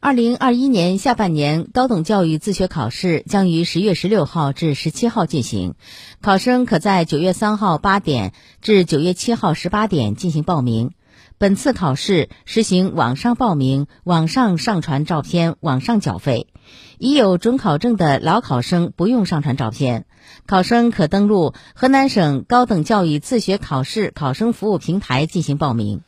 二零二一年下半年高等教育自学考试将于十月十六号至十七号进行。考生可在九月三号八点至九月七号十八点进行报名。本次考试实行网上报名网上上传照片网上缴费。已有准考证的老考生不用上传照片。考生可登录河南省高等教育自学考试考生服务平台进行报名。